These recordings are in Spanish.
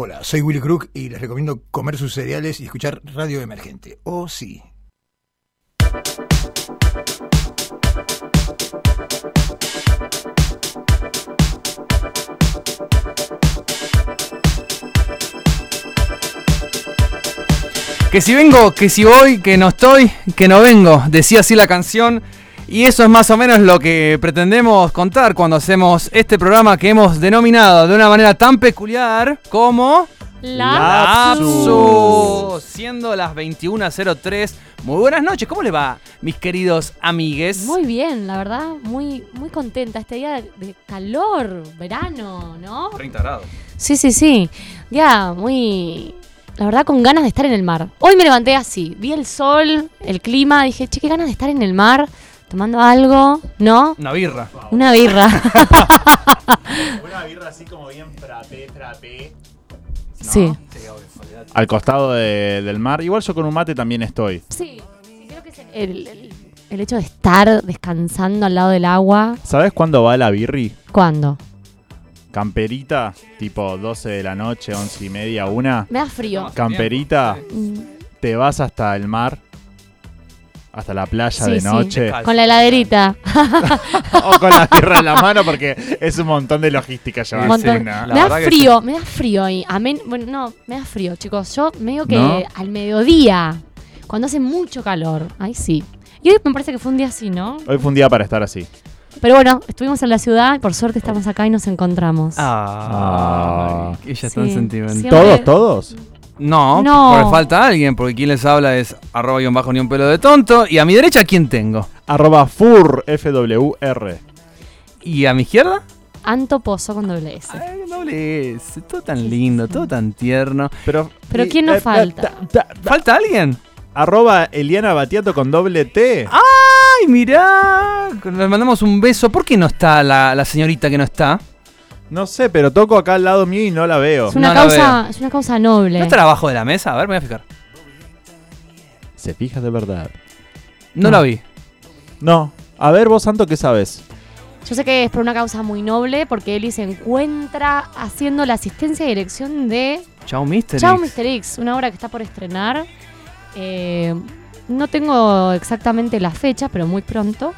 Hola, soy Willy Crook y les recomiendo comer sus cereales y escuchar Radio Emergente. Oh, sí. Que si vengo, que si voy, que no estoy, que no vengo, decía así la canción. Y eso es más o menos lo que pretendemos contar cuando hacemos este programa que hemos denominado de una manera tan peculiar como... Lapsus. Siendo las 21.03. Muy buenas noches, ¿cómo le va, mis queridos amigues? Muy bien, la verdad, muy, muy contenta. Este día de, de calor, verano, ¿no? 30 grados. Sí, sí, sí. Ya, muy. La verdad, con ganas de estar en el mar. Hoy me levanté así. Vi el sol, el clima. Dije, che, qué ganas de estar en el mar, tomando algo, ¿no? Una birra. Una birra. Una birra así como bien frappé, frappé. Sí. Al costado de- del mar. Igual yo con un mate también estoy. Sí, creo que es el, el- el hecho de estar descansando al lado del agua. ¿Sabes cuándo va la birri? ¿Cuándo? Camperita, tipo 12 de la noche, 11 y media, una. Me da frío. Camperita, Mm, te vas hasta el mar, hasta la playa Sí, de sí. noche. Con la heladerita. o con la birra en la mano porque es un montón de logística Un llevarse montón. una. La me da frío, me da frío ahí. Amén. Bueno, no, me da frío, chicos. Yo medio que ¿No? al mediodía, cuando hace mucho calor, ahí sí. Y hoy me parece que fue un día así, ¿no? Hoy fue un día para estar así. Pero bueno, estuvimos en la ciudad y por suerte estamos acá y nos encontramos. Ah, ella es tan Sí, sentimental. siempre- ¿Todos, todos? No, No. porque falta alguien, porque quien les habla es arroba guion bajo ni un pelo de tonto. Y a mi derecha, ¿quién tengo? Arroba FUR, FWR. ¿Y a mi izquierda? Anto Pozo con doble S. Ay, doble S, todo tan lindo, todo tan tierno. Pero, Pero y- ¿quién nos eh, falta? ta- ta- ta- ¿Falta alguien? Arroba Eliana Batiato con doble T. ¡Ay, mirá! Le mandamos un beso. ¿Por qué no está la, la señorita que no está? No sé, pero toco acá al lado mío y no la veo. Es una, No la causa, es una causa noble. ¿No estará abajo de la mesa? A ver, me voy a fijar. Se fija de verdad. No, No. la vi. No. A ver, vos, Santo, ¿qué sabes? Yo sé que es por una causa muy noble porque Eli se encuentra haciendo la asistencia y dirección de Chao, Mister. Chao X. Mr. X, una obra que está por estrenar. Eh, no tengo exactamente la fecha, pero muy pronto.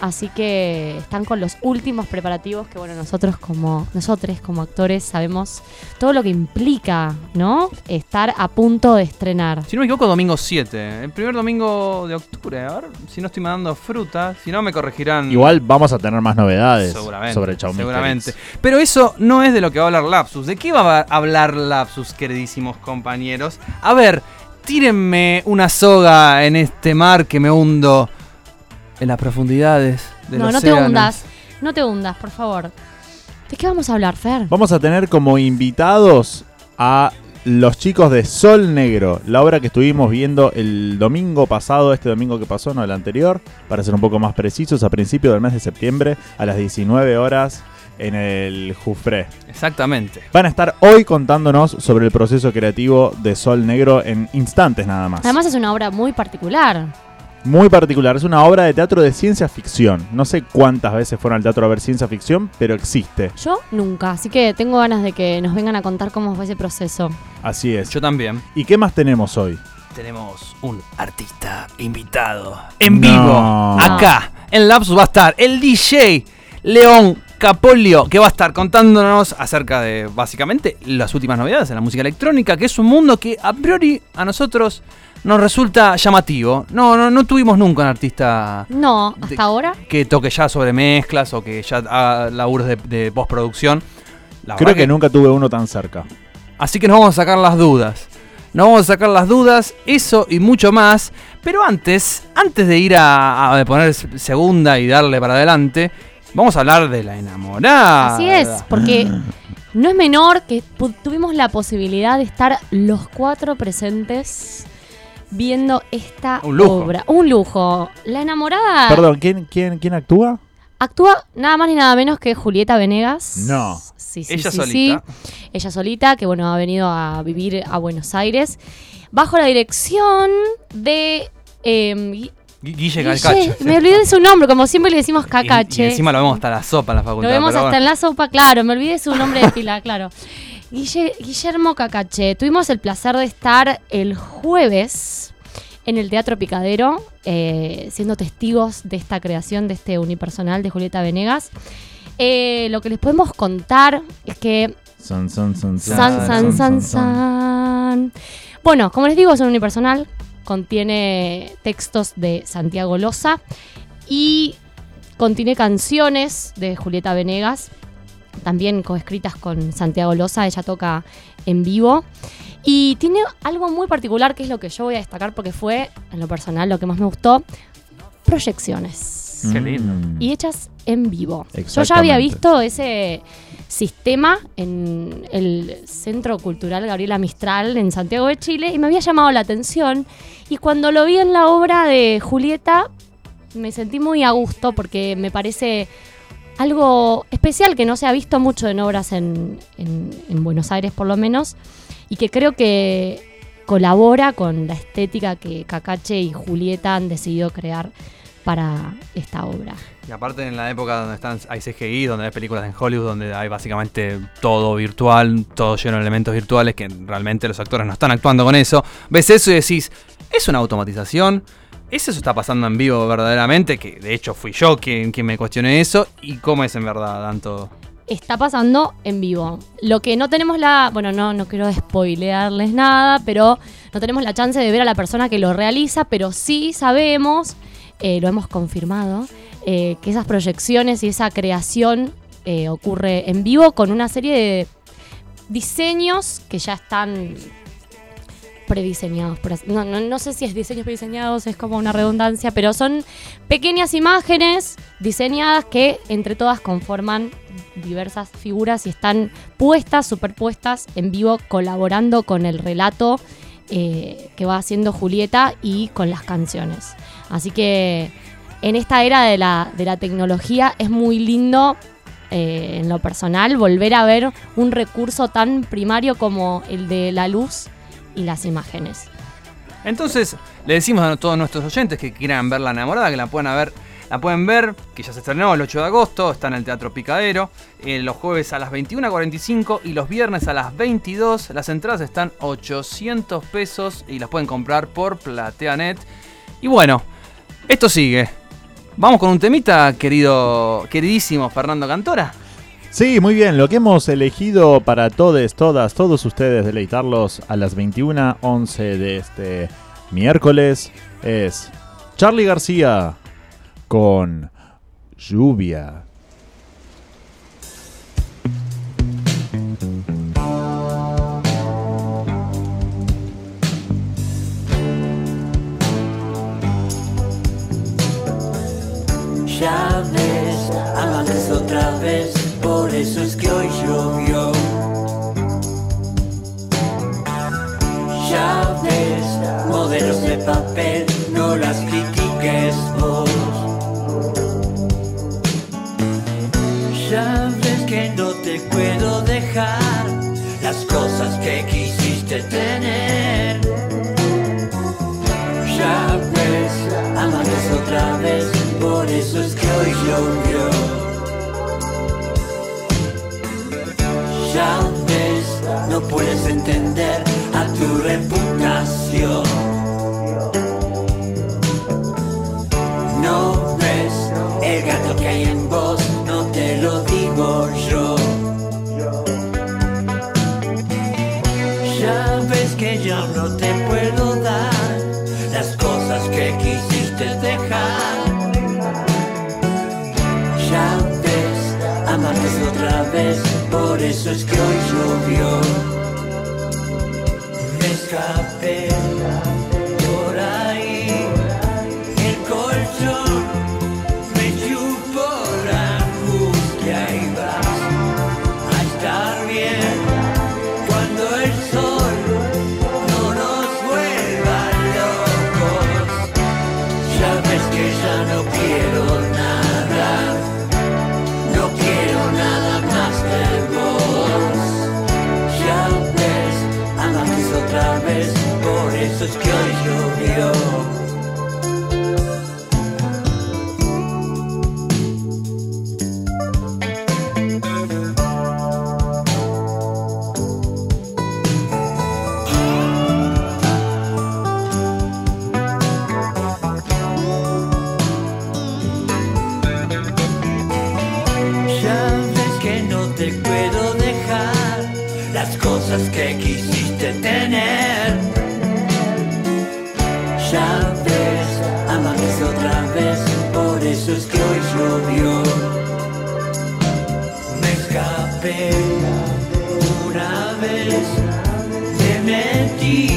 Así que están con los últimos preparativos que bueno, nosotros como nosotros como actores sabemos todo lo que implica, ¿no? Estar a punto de estrenar. Si no me equivoco, domingo 7. El primer domingo de octubre. A ver, si no estoy mandando fruta. Si no, me corregirán. Igual vamos a tener más novedades Seguramente. sobre Chao Mr. seguramente. Pero eso no es de lo que va a hablar Lapsus. ¿De qué va a hablar Lapsus, queridísimos compañeros? A ver, tírenme una soga en este mar que me hundo en las profundidades del no, no te hundas. No te hundas, por favor. ¿De qué vamos a hablar, Fer? Vamos a tener como invitados a los chicos de Sol Negro, la obra que estuvimos viendo el domingo pasado, este domingo que pasó, no el anterior, para ser un poco más precisos, a principios del mes de septiembre, a las 19 horas en el Jufré. Exactamente. Van a estar hoy contándonos sobre el proceso creativo de Sol Negro en instantes nada más. Además es una obra muy particular. Muy particular, es una obra de teatro de ciencia ficción. No sé cuántas veces fueron al teatro a ver ciencia ficción, pero existe. Yo nunca, así que tengo ganas de que nos vengan a contar cómo fue ese proceso. Así es. Yo también. ¿Y qué más tenemos hoy? Tenemos un artista invitado en No. vivo. Acá, en Lapsus va a estar el DJ León Capolio, que va a estar contándonos acerca de básicamente las últimas novedades en la música electrónica, que es un mundo que a priori a nosotros nos resulta llamativo. No, no, no tuvimos nunca un artista No, hasta De- ahora. que toque ya sobre mezclas o que ya haga laburos de, de postproducción. La Creo que, nunca tuve uno tan cerca. Así que nos vamos a sacar las dudas. Nos vamos a sacar las dudas, eso y mucho más. Pero antes, antes de ir a, a poner segunda y darle para adelante, vamos a hablar de la enamorada. Así es, porque no es menor que tuvimos la posibilidad de estar los cuatro presentes viendo esta Un lujo. obra. Un lujo. La enamorada Perdón, ¿quién, quién, quién actúa? actúa nada más ni nada menos que Julieta Venegas. No. Sí, sí, Ella sí, solita. sí. Ella solita, que bueno, ha venido a vivir a Buenos Aires. Bajo la dirección de... Gui- Gui- Guille Guille, Calcache. me olvidé de su nombre, como siempre le decimos Y- Cacache. Y, encima lo vemos hasta la sopa en la facultad. Lo vemos pero hasta bueno. en la sopa, claro. Me olvidé su nombre de pila, claro. Guille- Guillermo Cacache, tuvimos el placer de estar el jueves en el Teatro Picadero, eh, siendo testigos de esta creación de este unipersonal de Julieta Venegas. Eh, lo que les podemos contar es que San, san, san, San, san, san, san. Bueno, como les digo, es un unipersonal. Contiene textos de Santiago Loza y contiene canciones de Julieta Venegas, también coescritas con Santiago Loza. Ella toca en vivo. Y tiene algo muy particular que es lo que yo voy a destacar porque fue, en lo personal, lo que más me gustó: proyecciones Qué lindo. Mm. y hechas en vivo. Yo ya había visto ese sistema en el Centro Cultural Gabriela Mistral en Santiago de Chile y me había llamado la atención y cuando lo vi en la obra de Julieta me sentí muy a gusto porque me parece algo especial que no se ha visto mucho en obras en, en- en Buenos Aires por lo menos y que creo que colabora con la estética que Cacache y Julieta han decidido crear para esta obra. Y aparte en la época donde están, hay CGI, donde hay películas en Hollywood, donde hay básicamente todo virtual, todo lleno de elementos virtuales, que realmente los actores no están actuando con eso, ves eso y decís, ¿es una automatización? ¿Es eso está pasando en vivo verdaderamente? Que de hecho fui yo quien, quien me cuestioné eso. ¿Y cómo es en verdad tanto? está pasando en vivo. Lo que no tenemos la, bueno, no, no quiero spoilearles nada, pero no tenemos la chance de ver a la persona que lo realiza, pero sí sabemos, eh, lo hemos confirmado, eh, que esas proyecciones y esa creación eh, ocurre en vivo con una serie de diseños que ya están prediseñados. por No, no, no sé si es diseños prediseñados, es como una redundancia, pero son pequeñas imágenes diseñadas que entre todas conforman diversas figuras y están puestas, superpuestas en vivo, colaborando con el relato eh, que va haciendo Julieta y con las canciones. Así que en esta era de la, de la tecnología es muy lindo. eh, en lo personal, volver a ver un recurso tan primario como el de la luz y las imágenes. Entonces, le decimos a todos nuestros oyentes que quieran ver La Enamorada, que la puedan ver, la pueden ver, que ya se estrenó el 8 de agosto, está en el Teatro Picadero, eh, los jueves a las 21.45 y los viernes a las 22. Las entradas están 800 pesos y las pueden comprar por PlateaNet. Y bueno, esto sigue. Vamos con un temita, querido, queridísimo Fernando Cantora. Sí, muy bien. Lo que hemos elegido para todos, todas, todos ustedes deleitarlos a las 21.11 de este miércoles es Charlie García con Lluvia. Ya ves, otra vez, por eso es que hoy llovió. Ya ves, modelos de papel, no las critiques vos. Ya ves que no te puedo dejar las cosas que quisiste tener. Ya ves, amantes otra vez, por eso es que hoy llovió. No puedes entender a tu reputación. Eso es que hoy llovió. Me escapé cosas que quisiste tener. Ya ves, amaneció otra vez, por eso es que hoy llovió. Me escapé una vez, me metí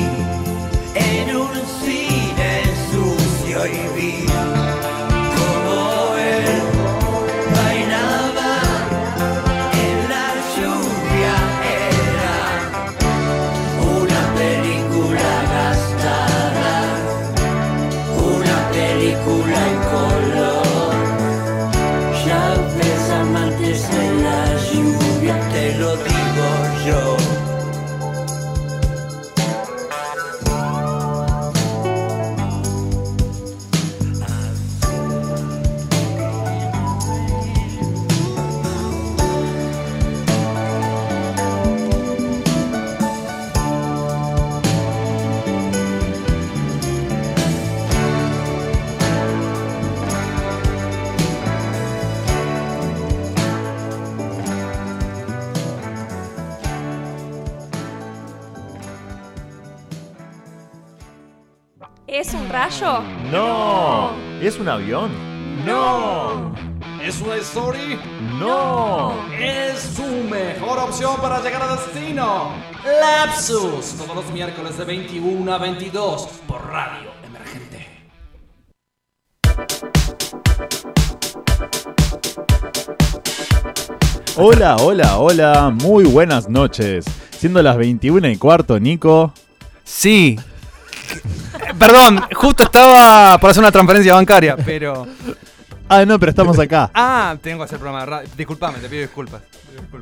¿Es un avión? ¡No! ¿Es una story? ¡No! Es su mejor opción para llegar a destino. Lapsus, todos los miércoles de 21 a 22 por Radio Emergente. Hola, hola, hola, muy buenas noches. Siendo las 21 y cuarto, Nico. Sí. Perdón, justo estaba por hacer una transferencia bancaria, pero. Ah, no, pero estamos acá. Ah, tengo que hacer programa de radio. Disculpame, te pido disculpas.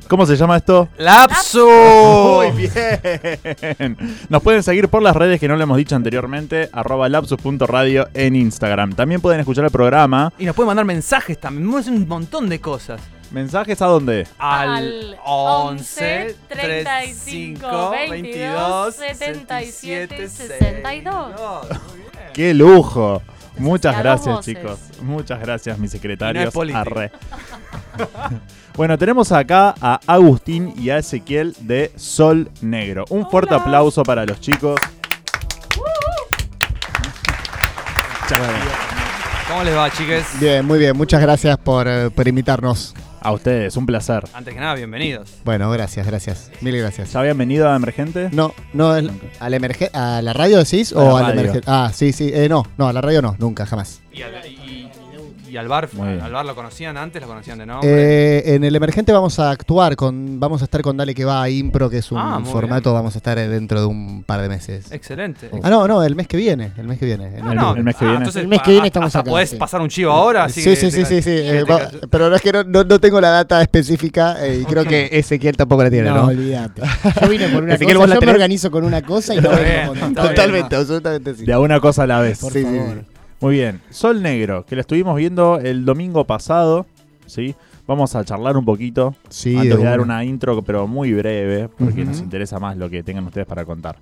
¿Cómo se llama esto? ¡Lapsus! Muy bien. Nos pueden seguir por las redes que no le hemos dicho anteriormente, arroba lapsus.radio en Instagram. También pueden escuchar el programa. Y nos pueden mandar mensajes también. Nos un montón de cosas. ¿Mensajes a dónde? Al 11 35 35 22 77 62. ¡Qué lujo! Muchas gracias, voces. chicos. Muchas gracias, mis no secretarios. Arre. bueno, tenemos acá a Agustín y a Ezequiel de Sol Negro. Un fuerte aplauso para los chicos. ¿Cómo les va, chiques? Bien, muy bien. Muchas gracias por, eh, por invitarnos. A ustedes, un placer. Antes que nada, bienvenidos. Bueno, gracias, gracias. Mil gracias. ¿Ya habían venido a Emergente? No, no, el- al emerge- ¿a la radio decís A o la al radio. emergente? Ah, sí, sí. Eh, no, no, a la radio no, nunca, jamás. ¿Y al, y- al bar? ¿Al bar lo conocían antes? ¿Lo conocían de nombre? Eh, en el emergente vamos a actuar con, vamos a estar con Dale que va a Impro, que es un Ah, formato, vamos a estar eh, dentro de un par de meses. Excelente. Ah, no, no, el mes que viene, el mes que viene. en Ah, el- no, el mes que ah, viene. entonces, El mes que viene ah, estamos acá, Podés sí. pasar un chivo ahora. así Sí, que sí, sí, sí, sí. eh, pero no es que no, no- no tengo la data específica eh, y creo que Ezequiel tampoco la tiene, ¿no? No, olvídate. Yo vine por una Ezequiel, cosa, ¿vos la yo me organizo con una cosa y no vengo con. Totalmente, absolutamente sí. De a una cosa a la vez. Por Sí, sí, favor. Muy bien. Sol Negro, que lo estuvimos viendo el domingo pasado. ¿sí? Vamos a charlar un poquito. Sí, antes de dar una. intro, pero muy breve, porque nos interesa más lo que tengan ustedes para contar.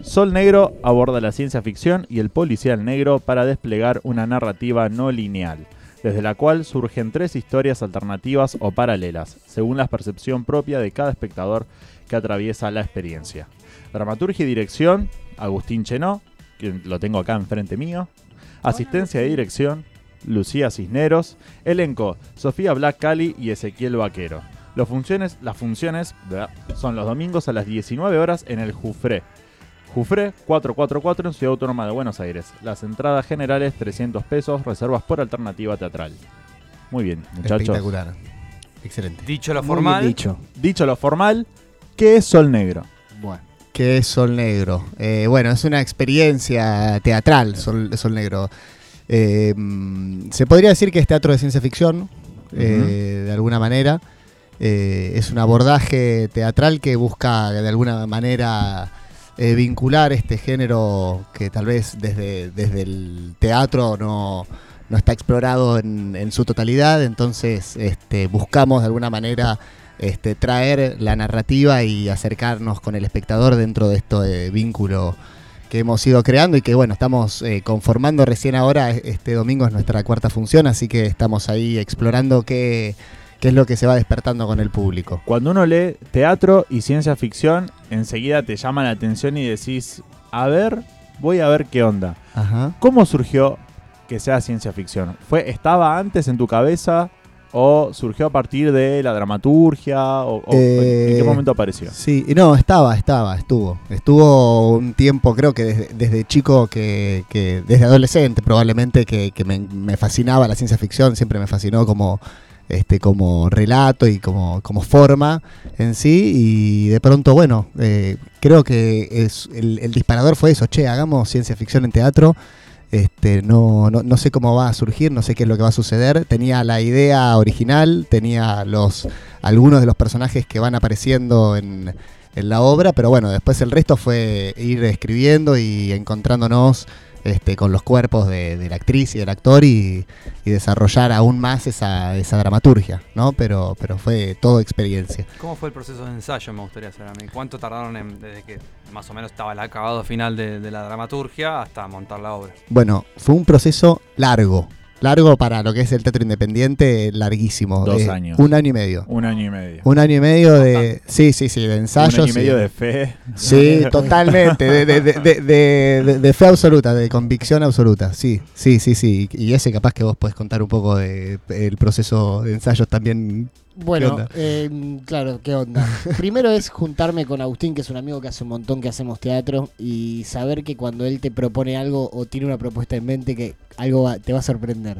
Sol Negro aborda la ciencia ficción y el policial negro para desplegar una narrativa no lineal, desde la cual surgen tres historias alternativas o paralelas, según la percepción propia de cada espectador que atraviesa la experiencia. Dramaturgia y dirección, Agustín Chenó, que lo tengo acá enfrente mío. Asistencia de dirección, Lucía Cisneros. Elenco, Sofía Black Cali y Ezequiel Vaquero. Los funciones, las funciones son los domingos a las 19 horas en el Jufré. Jufré 444 en Ciudad Autónoma de Buenos Aires. Las entradas generales 300 pesos, reservas por alternativa teatral. Muy bien, muchachos. Espectacular. Excelente. Dicho lo formal, dicho. Dicho lo formal, ¿qué es Sol Negro? Bueno. ¿Qué es Sol Negro? Eh, bueno, es una experiencia teatral, Sol, Sol Negro. Eh, mm, se podría decir que es teatro de ciencia ficción, eh, de alguna manera. Es un abordaje teatral que busca de alguna manera vincular este género que tal vez desde, desde el teatro no, no está explorado en, en su totalidad. Entonces este, buscamos de alguna manera este, traer la narrativa y acercarnos con el espectador dentro de este vínculo que hemos ido creando y que bueno, estamos eh, conformando recién ahora, este domingo es nuestra cuarta función, así que estamos ahí explorando qué, que es lo que se va despertando con el público. Cuando uno lee teatro y ciencia ficción, enseguida te llama la atención y decís, a ver, voy a ver qué onda. Ajá. ¿Cómo surgió que sea ciencia ficción? ¿Fue, ¿Estaba antes en tu cabeza o surgió a partir de la dramaturgia? O, o- Eh, ¿En qué momento apareció? Sí, y no, estaba, estaba, estuvo. Estuvo un tiempo, creo que desde, desde chico, que, que- desde adolescente probablemente, que, que me, me fascinaba la ciencia ficción, siempre me fascinó como, este, como relato y como, como forma en sí. Y de pronto, bueno, eh, creo que es, el, el disparador fue eso, che, hagamos ciencia ficción en teatro. Este, no, no, no sé cómo va a surgir, no sé qué es lo que va a suceder. Tenía la idea original, tenía los algunos de los personajes que van apareciendo en, en la obra, pero bueno, después el resto fue ir escribiendo y encontrándonos este, con los cuerpos de, de la actriz y del actor y, y desarrollar aún más esa, esa dramaturgia, ¿no? Pero, pero fue todo experiencia. ¿Cómo fue el proceso de ensayo? Me gustaría saber a mí. ¿Cuánto tardaron en- desde que más o menos estaba el acabado final de, de la dramaturgia hasta montar la obra? Bueno, fue un proceso largo, largo para lo que es el teatro independiente, larguísimo. Dos eh, años. Un año y medio. Un año y medio. Un año y medio de... Sí, sí, sí, de ensayos. Un año y sí. medio de fe. Sí, totalmente, de, de- de- de- fe absoluta, de convicción absoluta, sí, sí, sí, sí. Y ese capaz que vos podés contar un poco de- el proceso de ensayos también. ¿Qué Bueno, eh, claro, ¿qué onda? Primero es juntarme con Agustín, que es un amigo que hace un montón que hacemos teatro, y saber que cuando él te propone algo o tiene una propuesta en mente, que algo va- te va a sorprender.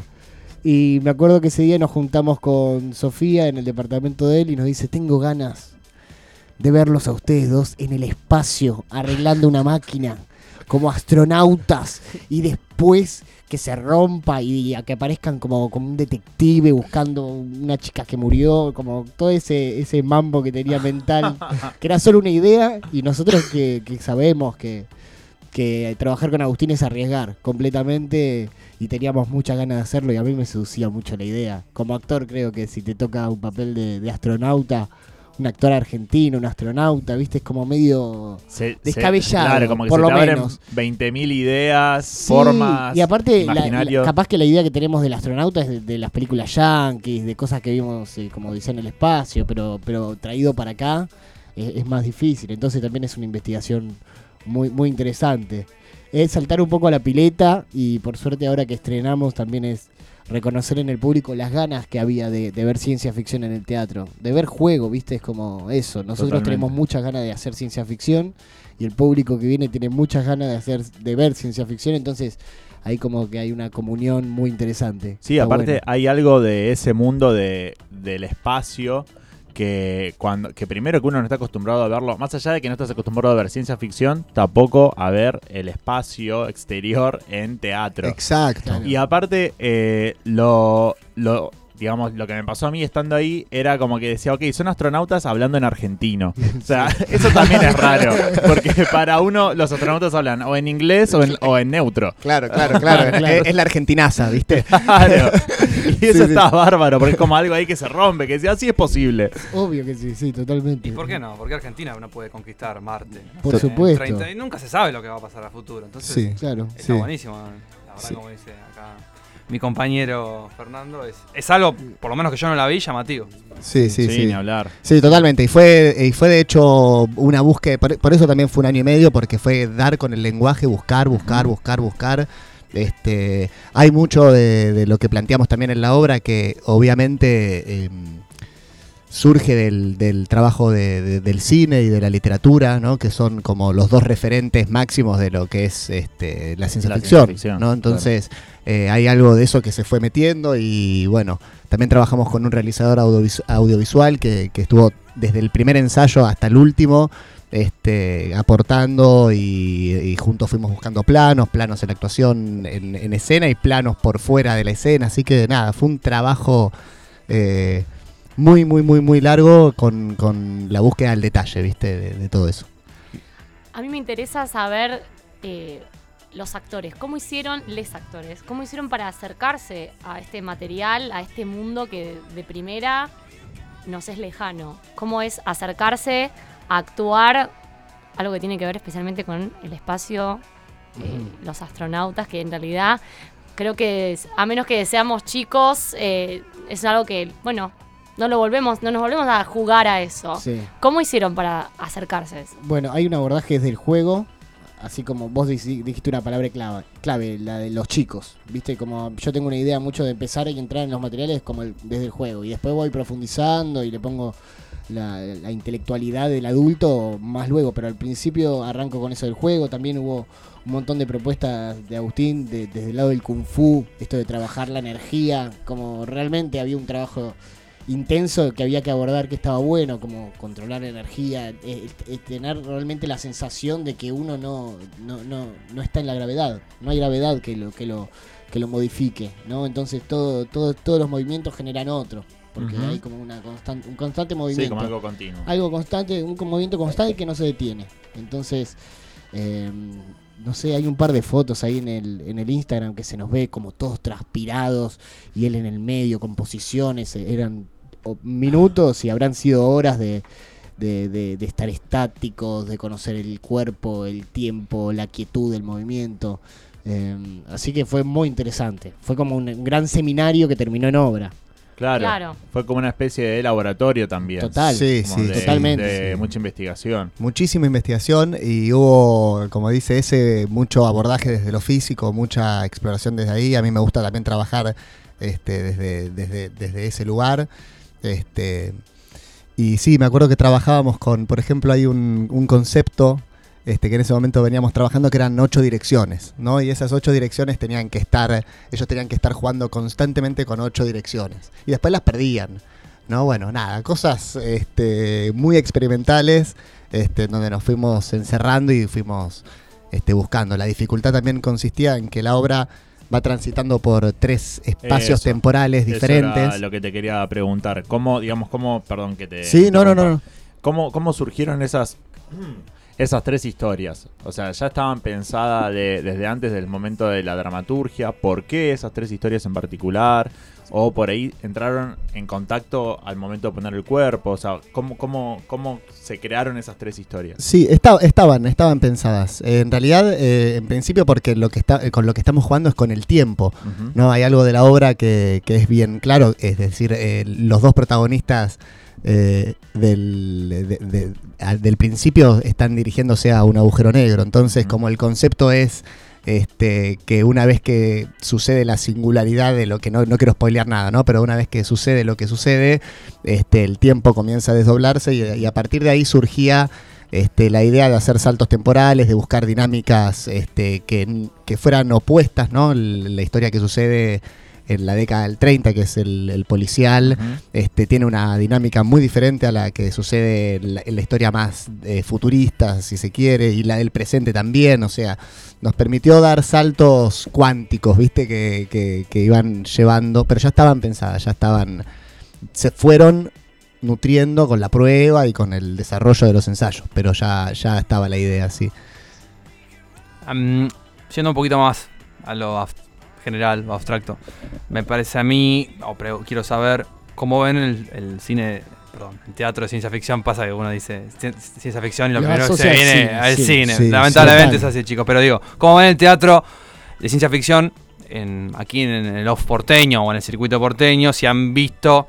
Y me acuerdo que ese día nos juntamos con Sofía en el departamento de él y nos dice, tengo ganas de verlos a ustedes dos en el espacio arreglando una máquina como astronautas y después que se rompa y a que aparezcan como, como un detective buscando una chica que murió, como todo ese, ese mambo que tenía mental, que era solo una idea y nosotros que, que sabemos que, que trabajar con Agustín es arriesgar completamente y teníamos muchas ganas de hacerlo y a mí me seducía mucho la idea. Como actor creo que si te toca un papel de, de astronauta, un actor argentino, un astronauta, viste, es como medio... Se- se- Descabellado, claro, como que por se lo te menos. 20.000 ideas, Sí, formas, Y aparte, la- la- imaginarios. capaz que la idea que tenemos del astronauta es de, de las películas yankees, de cosas que vimos eh, como dice en el espacio, pero, pero traído para acá eh, es más difícil. Entonces también es una investigación muy, muy interesante. Es saltar un poco a la pileta y por suerte ahora que estrenamos también es reconocer en el público las ganas que había de, de ver ciencia ficción en el teatro, de ver juego, viste, es como eso. Nosotros Totalmente. tenemos muchas ganas de hacer ciencia ficción y el público que viene tiene muchas ganas de hacer de ver ciencia ficción, entonces ahí como que hay una comunión muy interesante. Sí, Está aparte bueno. hay algo de ese mundo de, del espacio que cuando que primero que uno no está acostumbrado a verlo, más allá de que no estás acostumbrado a ver ciencia ficción, tampoco a ver el espacio exterior en teatro. Exacto. Y aparte, eh, lo, lo, digamos, lo que me pasó a mí estando ahí era como que decía, ok, son astronautas hablando en argentino. O sea, eso también es raro, porque para uno los astronautas hablan o en inglés o en, o en neutro. Claro, claro, claro. Claro. Es, es la argentinaza, ¿viste? Claro. Y eso Sí, sí. está bárbaro, porque es como algo ahí que se rompe, que dice, así es posible. Obvio que sí, sí, totalmente. ¿Y por qué no? Porque Argentina no puede conquistar Marte. Por supuesto. 30 y nunca se sabe lo que va a pasar a futuro. Entonces, Sí. Claro. está Sí. buenísimo. La verdad, Sí. como dice acá mi compañero Fernando, es, es algo, por lo menos que yo no la vi, llamativo. Sí, sí, sí. ni hablar. Sí, totalmente. Y fue, y fue de hecho una búsqueda, por, por eso también fue un año y medio, porque fue dar con el lenguaje, buscar, buscar, buscar, buscar. Este, hay mucho de, de lo que planteamos también en la obra que obviamente em, surge del, del trabajo de- de- del cine y de la literatura, ¿no? que son como los dos referentes máximos de lo que es este, la ciencia La ficción. ciencia ficción, ¿no? Entonces eh, hay algo de eso que se fue metiendo y bueno, también trabajamos con un realizador audiovis- audiovisual que, que estuvo desde el primer ensayo hasta el último. Este, aportando y, y juntos fuimos buscando planos, planos en la actuación en, en escena y planos por fuera de la escena. Así que nada, fue un trabajo eh, muy, muy, muy, muy largo con, con la búsqueda del detalle, ¿viste? De, de todo eso. A mí me interesa saber eh, los actores, cómo hicieron, les actores, cómo hicieron para acercarse a este material, a este mundo que de primera nos es lejano. Cómo es acercarse a actuar, algo que tiene que ver especialmente con el espacio, eh, los astronautas, que en realidad creo que a menos que seamos chicos, eh, es algo que, bueno, no lo volvemos, no nos volvemos a jugar a eso. Sí. ¿Cómo hicieron para acercarse a eso? Bueno, hay un abordaje desde el juego, así como vos dijiste una palabra clave, clave, la de los chicos. Viste, como yo tengo una idea mucho de empezar y entrar en los materiales como el- desde el juego. Y después voy profundizando y le pongo la, la intelectualidad del adulto más luego. Pero al principio arranco con eso del juego. También hubo un montón de propuestas de Agustín de- desde el lado del kung fu, esto de trabajar la energía, como realmente había un trabajo intenso que había que abordar que estaba bueno, como controlar la energía, eh, eh, tener realmente la sensación de que uno no, no, no, no está en la gravedad, no hay gravedad que lo, que lo, que lo modifique, ¿no? Entonces todo, todo, todos los movimientos generan otro, porque hay como una constante, un constante Sí, movimiento. como algo continuo. algo constante, un movimiento constante que no se detiene. Entonces, eh, no sé, hay un par de fotos ahí en el, en el Instagram que se nos ve como todos transpirados y él en el medio con posiciones, eh, eran o- minutos y habrán sido horas de, de, de- de estar estáticos, de conocer el cuerpo, el tiempo, la quietud del movimiento. Eh, así que fue muy interesante. Fue como un, un gran seminario que terminó en obra. Claro, Claro. Fue como una especie de laboratorio también. Total. Sí, sí, de- totalmente, de sí. mucha investigación. Muchísima investigación y hubo, como dice ese, mucho abordaje desde lo físico, mucha exploración desde ahí. A mí me gusta también trabajar este, desde, desde, desde ese lugar. Este, y sí, me acuerdo que trabajábamos con, por ejemplo, hay un, un concepto este, que en ese momento veníamos trabajando que eran ocho direcciones, ¿no? Y esas ocho direcciones tenían que estar, ellos tenían que estar jugando constantemente con ocho direcciones. Y después las perdían. No, bueno, nada, cosas este, muy experimentales, este, donde nos fuimos encerrando y fuimos este, buscando. La dificultad también consistía en que la obra va transitando por tres espacios Eso. temporales Eso diferentes. era lo que te quería preguntar. ¿Cómo, digamos, cómo, perdón que te. Sí, no, no, no. ¿Cómo, cómo surgieron esas, esas tres historias? O sea, ya estaban pensadas de- desde antes del momento de la dramaturgia. ¿Por qué esas tres historias en particular? O por ahí entraron en contacto al momento de poner el cuerpo. O sea, ¿cómo, cómo, cómo se crearon esas tres historias? Sí, esta- estaban, estaban pensadas. Eh, en realidad, eh, en principio, porque lo que está, eh, con lo que estamos jugando es con el tiempo. No, hay algo de la obra que, que es bien claro, es decir, los dos protagonistas del, de- de- al- del principio están dirigiéndose a un agujero negro. Entonces, como el concepto es este, que una vez que sucede la singularidad de lo que no, no quiero spoilear nada, ¿no? Pero una vez que sucede lo que sucede, este, el tiempo comienza a desdoblarse y, a partir de ahí surgía este, la idea de hacer saltos temporales, de buscar dinámicas este, que, que fueran opuestas, ¿no? La historia que sucede en la década del 30, que es el, el policial, este, tiene una dinámica muy diferente a la que sucede en la, en la historia más eh, futurista, si se quiere, y la del presente también. O sea, nos permitió dar saltos cuánticos, ¿viste? Que, que- que iban llevando, pero ya estaban pensadas, ya estaban. Se fueron nutriendo con la prueba y con el desarrollo de los ensayos, pero ya, ya estaba la idea, sí. Am, yendo un poquito más a lo general, o abstracto, me parece a mí, o quiero saber cómo ven el, el cine, perdón, el teatro de ciencia ficción. Pasa que uno dice ci- ciencia ficción y lo Lo primero que se al viene cine, al cine. sí, Lamentablemente sí. es así, chicos. Pero digo, ¿cómo ven el teatro de ciencia ficción en, aquí en, el off porteño o en el circuito porteño? Si han visto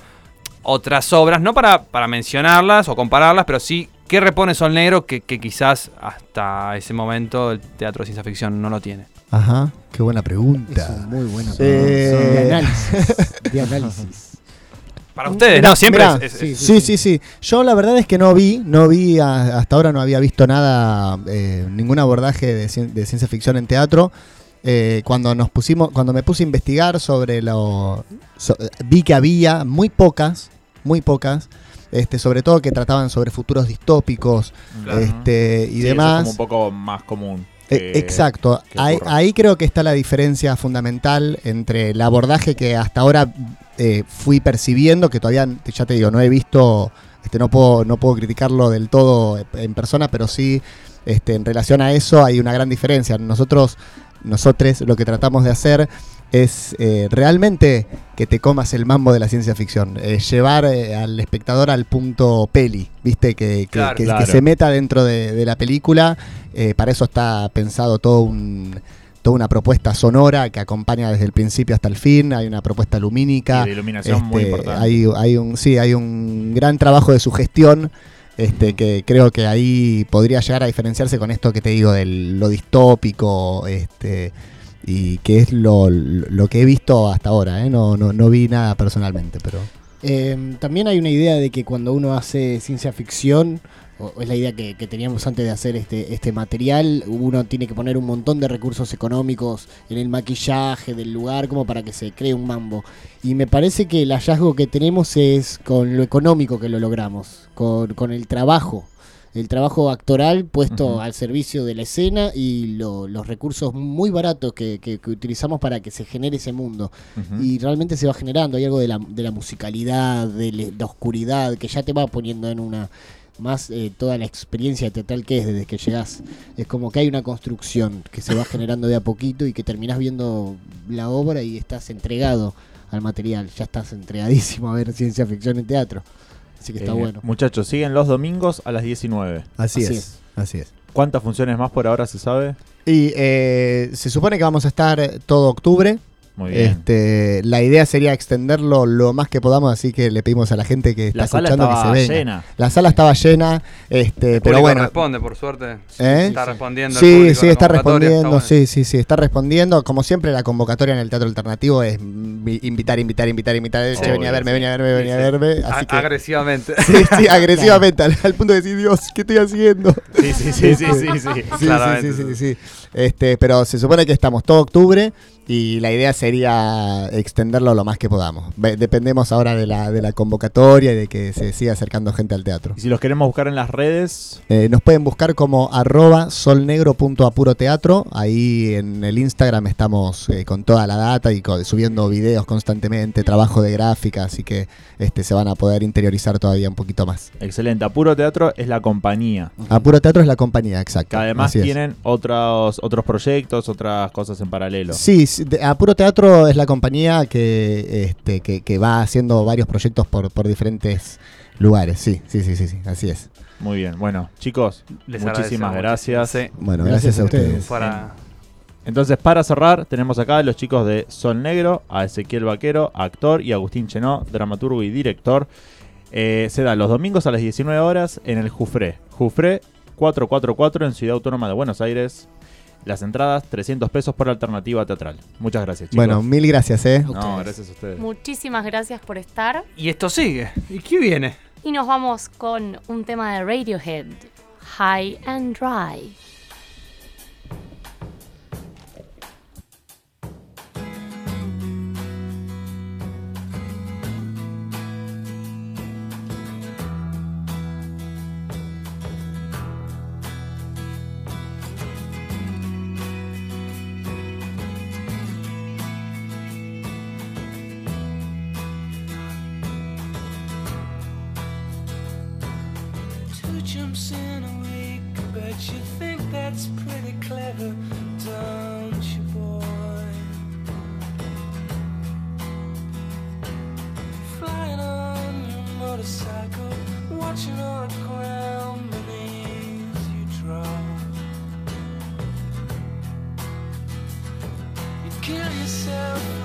otras obras, no para, para mencionarlas o compararlas, pero sí, ¿qué repone Sol Negro que, que quizás hasta ese momento el teatro de ciencia ficción no lo tiene? Ajá, qué buena pregunta. un muy buena Eh, de análisis. De análisis. Para ustedes, Mirá, no, siempre mirá, es- es- sí, Sí, sí, sí. Yo la verdad es que no vi, no vi, a- hasta ahora no había visto nada, eh, ningún abordaje de, cien- de ciencia ficción en teatro. Eh, cuando nos pusimos, cuando me puse a investigar sobre lo, so- vi que había muy pocas, muy pocas, este, sobre todo que trataban sobre futuros distópicos, Claro. este, y Sí, eso es demás. como un poco más común. Eh, Exacto, ahí, creo que está la diferencia fundamental entre el abordaje que hasta ahora eh, fui percibiendo, que todavía, ya te digo, no he visto, este, no, puedo, no puedo criticarlo del todo en persona, pero sí este, en relación a eso hay una gran diferencia. Nosotros, nosotros lo que tratamos de hacer es eh, realmente que te comas el mambo de la ciencia ficción, eh, llevar eh, al espectador al punto peli, viste, que, que- Claro. que- que Claro. se meta dentro de, de la película, para eso está pensado todo un toda una propuesta sonora que acompaña desde el principio hasta el fin, hay una propuesta lumínica. Y de iluminación muy Este, importante. Hay, hay un, sí, hay un gran trabajo de sugestión este, que creo que ahí podría llegar a diferenciarse con esto que te digo de lo distópico este, y que es lo, lo que he visto hasta ahora. ¿eh? No, no, no vi nada personalmente, pero... Eh, también hay una idea de que cuando uno hace ciencia ficción, o es la idea que, que teníamos antes de hacer este, este material, uno tiene que poner un montón de recursos económicos en el maquillaje del lugar como para que se cree un mambo. Y me parece que el hallazgo que tenemos es con lo económico que lo logramos, con, con el trabajo. El trabajo actoral puesto al servicio de la escena y lo- los recursos muy baratos que, que- que utilizamos para que se genere ese mundo y realmente se va generando. Hay algo de la, de la musicalidad, de la oscuridad, que ya te va poniendo en una. Más eh, toda la experiencia teatral que es desde que llegás. Es como que hay una construcción que se va generando de a poquito y que terminás viendo la obra y estás entregado al material. Ya estás entregadísimo a ver ciencia ficción en teatro. Así que está Eh, bueno. Muchachos, siguen los domingos a las 19. Así, Así es, es. así es. ¿Cuántas funciones más por ahora se sabe? Y eh, se supone que vamos a estar todo octubre. Muy bien. Este, la idea sería extenderlo lo más que podamos, así que le pedimos a la gente que está la sala escuchando que se estaba venga. llena. La sala estaba llena, este, El pero bueno. responde, por suerte. ¿Eh? Está respondiendo. Sí, sí, está respondiendo, está bueno. sí, sí, sí, está respondiendo. Como siempre, la convocatoria en el teatro alternativo es invitar, invitar, invitar, invitar. Sí, che, venía a verme, venía a verme, venía a verme. Así que, Agresivamente. sí, sí, agresivamente, al, al punto de decir, Dios, ¿qué estoy haciendo? Sí, sí, sí, sí, sí, sí. Sí, sí, sí, sí, sí. Este, pero se supone que estamos todo octubre y la idea sería extenderlo lo más que podamos. Dependemos ahora de la, de la convocatoria y de que se siga acercando gente al teatro. Y si los queremos buscar en las redes, Eh, nos pueden buscar como arroba solnegro.apuroteatro. Ahí en el Instagram estamos eh, con toda la data y subiendo videos constantemente, trabajo de gráfica, así que este, se van a poder interiorizar todavía un poquito más. excelente. Apuro Teatro es la compañía. Apuro Teatro es la compañía, exacto. Que además tienen otros, otros proyectos, otras cosas en paralelo. Sí, Apuro Teatro es la compañía que, este, que, que va haciendo varios proyectos por, por diferentes lugares. Sí, sí, sí, sí, sí, así es. Muy bien. Bueno, chicos, Les muchísimas gracias. Bueno, Gracias gracias, a ustedes. ustedes. Para... Entonces, para cerrar, tenemos acá a los chicos de Sol Negro, a Ezequiel Vaquero, actor, y Agustín Chenó, dramaturgo y director. Eh, se da los domingos a las 19 horas en el Jufré. Jufré 444 en Ciudad Autónoma de Buenos Aires. Las entradas, 300 pesos por alternativa teatral. Muchas gracias, chicos. Bueno, mil gracias, ¿eh? no, ustedes. gracias a ustedes. Muchísimas gracias por estar. Y esto sigue. ¿Y qué viene? Y nos vamos con un tema de Radiohead, High and Dry. Jumps in a week, bet you think that's pretty clever, don't you, boy? Flying on your motorcycle, watching all the ground beneath you drop. You kill yourself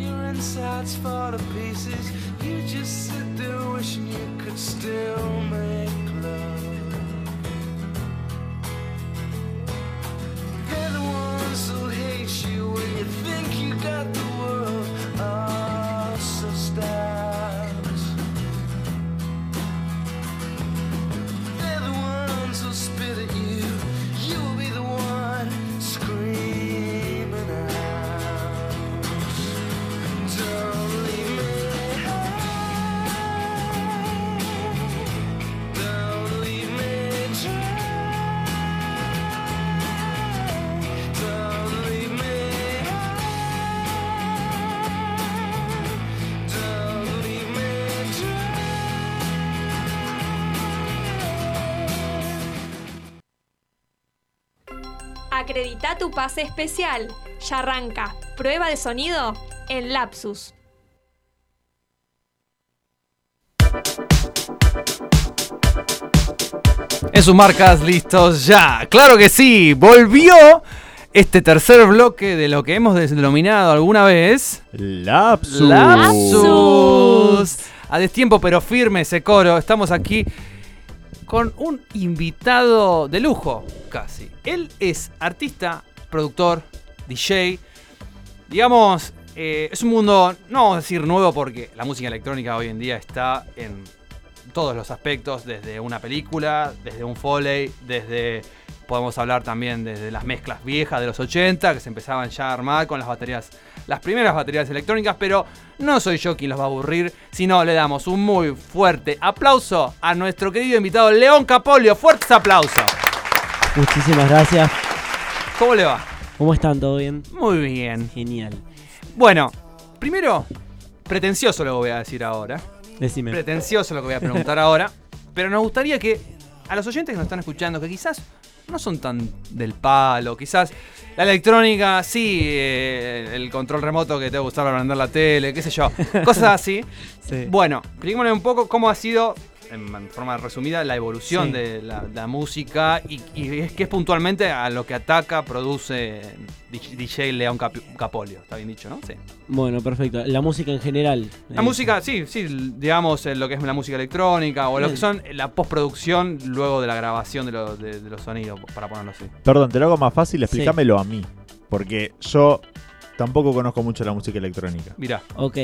your insides fall to pieces. You just sit there wishing you could still make tu pase especial. Ya arranca. Prueba de sonido en Lapsus. En sus marcas, listos ya. Claro que sí, volvió este tercer bloque de lo que hemos denominado alguna vez Lapsus. Lapsus. A destiempo pero firme ese coro. Estamos aquí con un invitado de lujo, casi. Él es artista, productor, DJ. Digamos, eh, es un mundo, no vamos a decir nuevo porque la música electrónica hoy en día está en todos los aspectos, desde una película, desde un foley, desde podemos hablar también desde las mezclas viejas de los 80 que se empezaban ya a armar con las baterías, las primeras baterías electrónicas, pero no soy yo quien los va a aburrir, sino le damos un muy fuerte aplauso a nuestro querido invitado León Capolio. Fuertes aplausos. Muchísimas gracias. ¿Cómo le va? ¿Cómo están? ¿Todo bien? Muy bien. Genial. Bueno, primero, pretencioso lo que voy a decir ahora. Decime. Pretencioso lo que voy a preguntar ahora. Pero nos gustaría que a los oyentes que nos están escuchando, que quizás no son tan del palo, quizás la electrónica, sí, eh, el control remoto que tengo que usar para prender la tele, qué sé yo, cosas así. Sí. Bueno, explíquenme un poco cómo ha sido, en forma resumida, la evolución Sí. de la, la música y, y es que es puntualmente a lo que ataca, produce DJ León Cap- Capolio. Está bien dicho, ¿no? Sí. Bueno, perfecto. La música en general. La Eh, música, sí, sí, digamos eh, lo que es la música electrónica o lo que son la postproducción luego de la grabación de, lo- de- de los sonidos, para ponerlo así. Perdón, te lo hago más fácil, explícamelo a mí. Porque yo tampoco conozco mucho la música electrónica. Mira, Ok.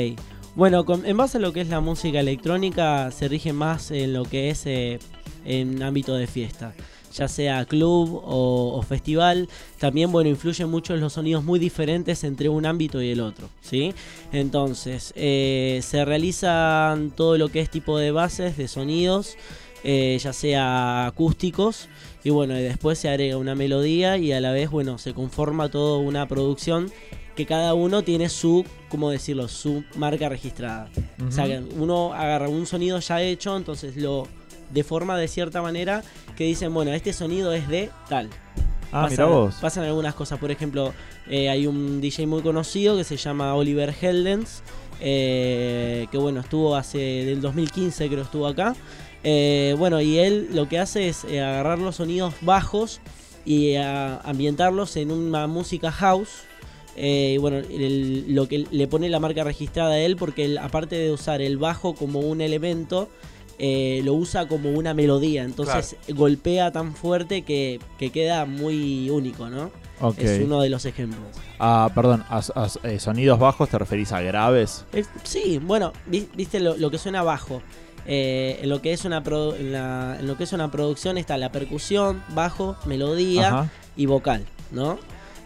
Bueno, con- en base a lo que es la música electrónica, se rige más en lo que es eh, en ámbito de fiesta. Ya sea club o, festival, también bueno, influyen mucho los sonidos muy diferentes entre un ámbito y el otro. ¿sí? Entonces, eh, se realizan todo lo que es tipo de bases de sonidos, eh, ya sea acústicos, y bueno, después se agrega una melodía y a la vez, bueno, se conforma toda una producción que cada uno tiene su, ¿cómo decirlo?, su marca registrada. O sea, que uno agarra un sonido ya hecho, entonces lo deforma de cierta manera que dicen, bueno, este sonido es de tal. Ah, Pasan- mira vos. Pasan algunas cosas, por ejemplo, eh, hay un DJ muy conocido que se llama Oliver Heldens, eh, que bueno, estuvo hace del 2015 creo estuvo acá. Eh, bueno, y él lo que hace es agarrar los sonidos bajos y ambientarlos en una música house. Eh, y bueno, el- lo que le pone la marca registrada a él, porque él, aparte de usar el bajo como un elemento, eh, lo usa como una melodía. Entonces golpea tan fuerte que, que queda muy único, ¿no? Es uno de los ejemplos. Ah, perdón, a, a- eh, sonidos bajos te referís a graves. Eh, sí, bueno, vi- viste lo, lo que suena bajo. Eh, en, lo que es una produ- en, la- en lo que es una producción está la percusión, bajo, melodía Ajá. y vocal, ¿no?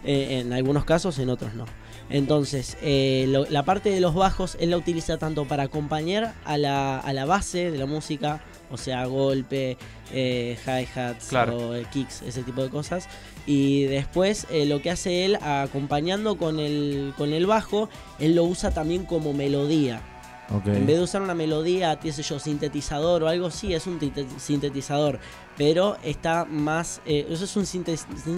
Eh, en algunos casos, en otros no. Entonces, eh, lo- la parte de los bajos él la utiliza tanto para acompañar a la, a la base de la música, o sea, golpe, eh, hi-hats Claro. o eh, kicks, ese tipo de cosas. Y después eh, lo que hace él acompañando con el, con el bajo, él lo usa también como melodía. En vez de usar una melodía, qué sé yo, sintetizador o algo así, es un sintetizador. Pero está más. eh, eso es un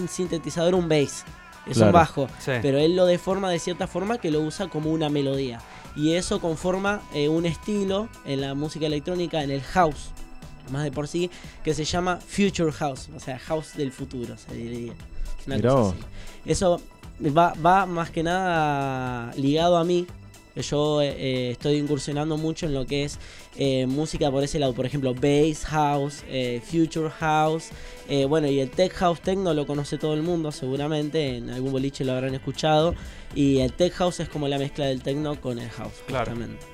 sintetizador, un bass. Es Claro. un bajo. sí. Pero él lo deforma de cierta forma que lo usa como una melodía. Y eso conforma eh, un estilo en la música electrónica, en el house, más de por sí, que se llama Future House. O sea, house del futuro, se diría. Una cosa así. Eso va, va más que nada ligado a mí. Yo eh, estoy incursionando mucho en lo que es eh, música por ese lado, por ejemplo, bass house, eh, future house, eh, bueno, y el tech house techno lo conoce todo el mundo seguramente, en algún boliche lo habrán escuchado, y el tech house es como la mezcla del techno con el house, Claro. justamente.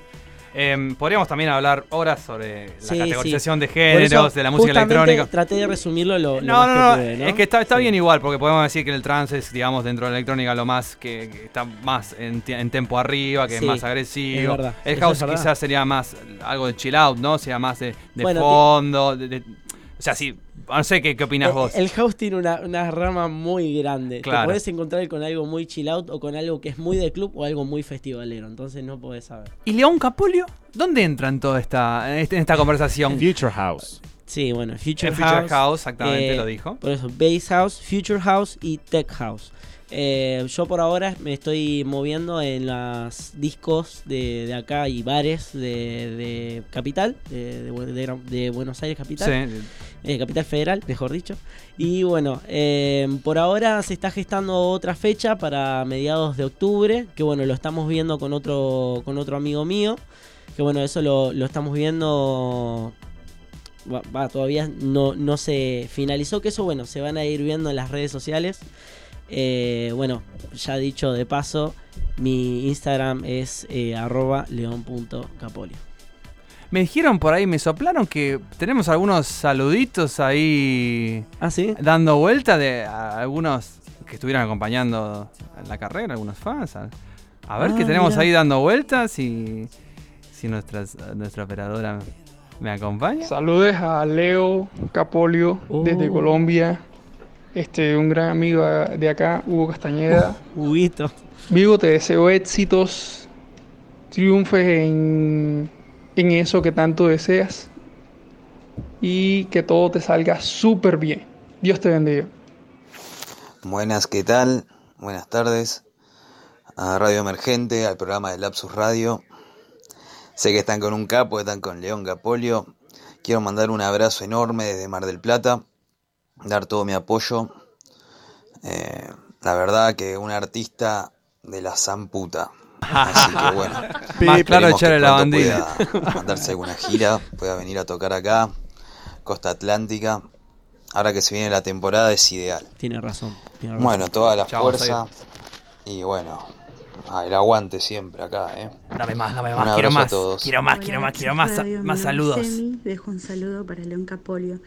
Em, podríamos también hablar horas sobre la Sí, categorización de géneros, eso, de la música electrónica. Traté de resumirlo lo, lo No, más no, que no, pude, ¿no? es que está, está Sí. bien igual, porque podemos decir que el trance es, digamos, dentro de la electrónica lo más que, que está más en, en tempo arriba, que es más agresivo. es verdad, el house es quizás sería más algo de chill out, ¿no? Sería más de, de Bueno, fondo, de- de- o sea, sí, no sé qué, qué opinas Eh, vos. El house tiene una, una rama muy grande. Claro. Te puedes encontrar con algo muy chill out o con algo que es muy de club o algo muy festivalero. Entonces no podés saber. ¿Y León Capolio? ¿Dónde entra en toda esta, en este- esta conversación? Future House. Sí, bueno, Future, El Future House. House, exactamente, eh, lo dijo. Por eso, Bass House, Future House y Tech House. Eh, yo por ahora me estoy moviendo en los discos de, de acá y bares de, de Capital, de, de Buenos Aires Capital. Sí. Eh, Capital Federal, mejor dicho. Y bueno, eh, por ahora se está gestando otra fecha para mediados de octubre, que bueno, lo estamos viendo con otro, con otro amigo mío, que bueno, eso lo, lo estamos viendo... Va, todavía no, no se finalizó, que eso bueno, se van a ir viendo en las redes sociales. Eh, bueno, ya dicho de paso, mi Instagram es eh, arroba leon.capolio. Me dijeron por ahí, me soplaron que tenemos algunos saluditos ahí ¿Ah, sí? dando vuelta de algunos que estuvieron acompañando en la carrera, algunos fans. A, a ver Ah, qué tenemos mira. ahí dando vueltas y si nuestras, nuestra operadora me acompaña. Saludes a Leo Capolio desde Oh. Colombia. Este, un gran amigo de acá, Hugo Castañeda. Huguito. Vivo, te deseo éxitos, triunfes en, en eso que tanto deseas y que todo te salga súper bien. Dios te bendiga. Buenas, ¿qué tal? Buenas tardes a Radio Emergente, al programa de Lapsus Radio. Sé que están con un capo, están con León Capolio. Quiero mandar un abrazo enorme desde Mar del Plata, dar todo mi apoyo. Eh, la verdad que un artista de la zamputa. Así que bueno, Más claro pronto bandina. pueda mandarse alguna gira, pueda venir a tocar acá, Costa Atlántica. Ahora que se viene la temporada es ideal. Tiene razón. tiene razón. Bueno, toda la Chao, fuerza. Y bueno, ah, el aguante siempre acá, ¿eh? Dame más, dame Un más, quiero más. todos. Quiero más, quiero más, quiero más, más saludos. Dejo un saludo para León Capolio.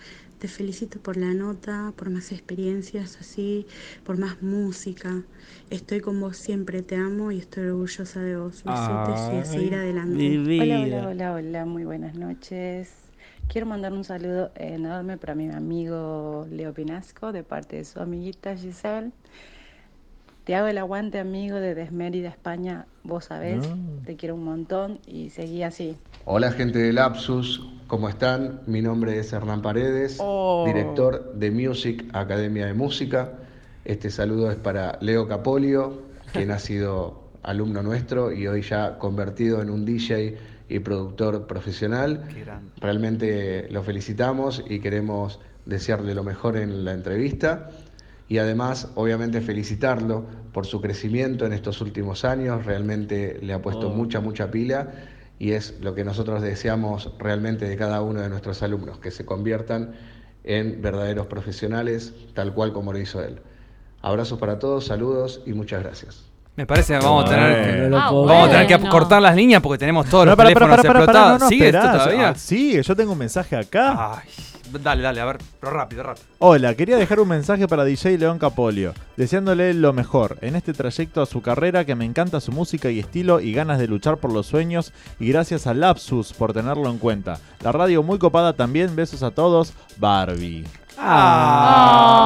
Te felicito por la nota, por más experiencias así, por más música. Estoy con vos siempre, te amo y estoy orgullosa de vos. Besitos y a seguir adelante. Mi Hola, hola, hola, hola, muy buenas noches. Quiero mandar un saludo enorme para mi amigo Leo Pinasco de parte de su amiguita Giselle. Te hago el aguante, amigo, de Desmérida, España. Vos sabés, te quiero un montón y seguí así. Hola gente de Lapsus, ¿cómo están? Mi nombre es Hernán Paredes, Oh. director de Music Academia de Música. Este saludo es para Leo Capolio, quien ha sido alumno nuestro y hoy ya convertido en un DJ y productor profesional. Realmente lo felicitamos y queremos desearle lo mejor en la entrevista y además obviamente felicitarlo por su crecimiento en estos últimos años, realmente le ha puesto Oh. mucha, mucha pila y es lo que nosotros deseamos realmente de cada uno de nuestros alumnos, que se conviertan en verdaderos profesionales, tal cual como lo hizo él. Abrazos para todos, saludos y muchas gracias. Me parece que vamos a tener que, Ah, vamos a tener que cortar las líneas porque tenemos todos los No, pará, teléfonos explotados. no, no, ¿Sigue esto esperá. todavía? Ah, sigue, yo tengo un mensaje acá. Ay, dale, dale, a ver, pero rápido, rápido. Hola, quería dejar un mensaje para DJ León Capolio, deseándole lo mejor en este trayecto a su carrera, que me encanta su música y estilo y ganas de luchar por los sueños, y gracias a Lapsus por tenerlo en cuenta. La radio muy copada también, besos a todos, Barbie. Ah.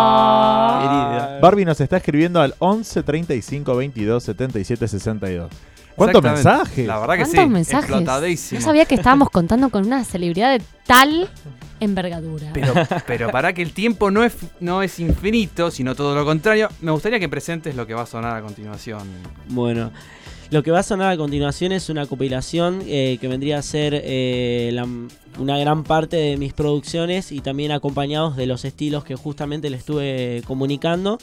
Querida. Barbie nos está escribiendo al 11 35 22 77 62. ¿Cuántos mensajes? La verdad que sí. ¿Cuántos mensajes? Explotadísimo. No sabía que estábamos contando con una celebridad de tal envergadura. Pero, pero para que el tiempo no es, no es infinito, sino todo lo contrario, me gustaría que presentes lo que va a sonar a continuación. Bueno, lo que va a sonar a continuación es una compilación eh, que vendría a ser eh, la- una gran parte de mis producciones y también acompañados de los estilos que justamente le estuve comunicando.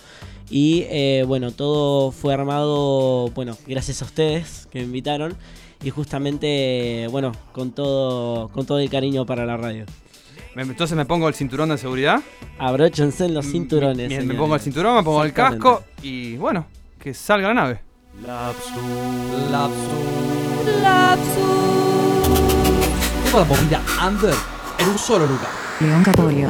Y eh, bueno, todo fue armado, bueno, gracias a ustedes que me invitaron. Y justamente, bueno, con todo, con todo el cariño para la radio. Me- Entonces me pongo el cinturón de seguridad. Abróchense en los cinturones. Me, me pongo el cinturón, me pongo el casco y bueno, que salga la nave. Toda la movida under en un solo lugar. León Capolio.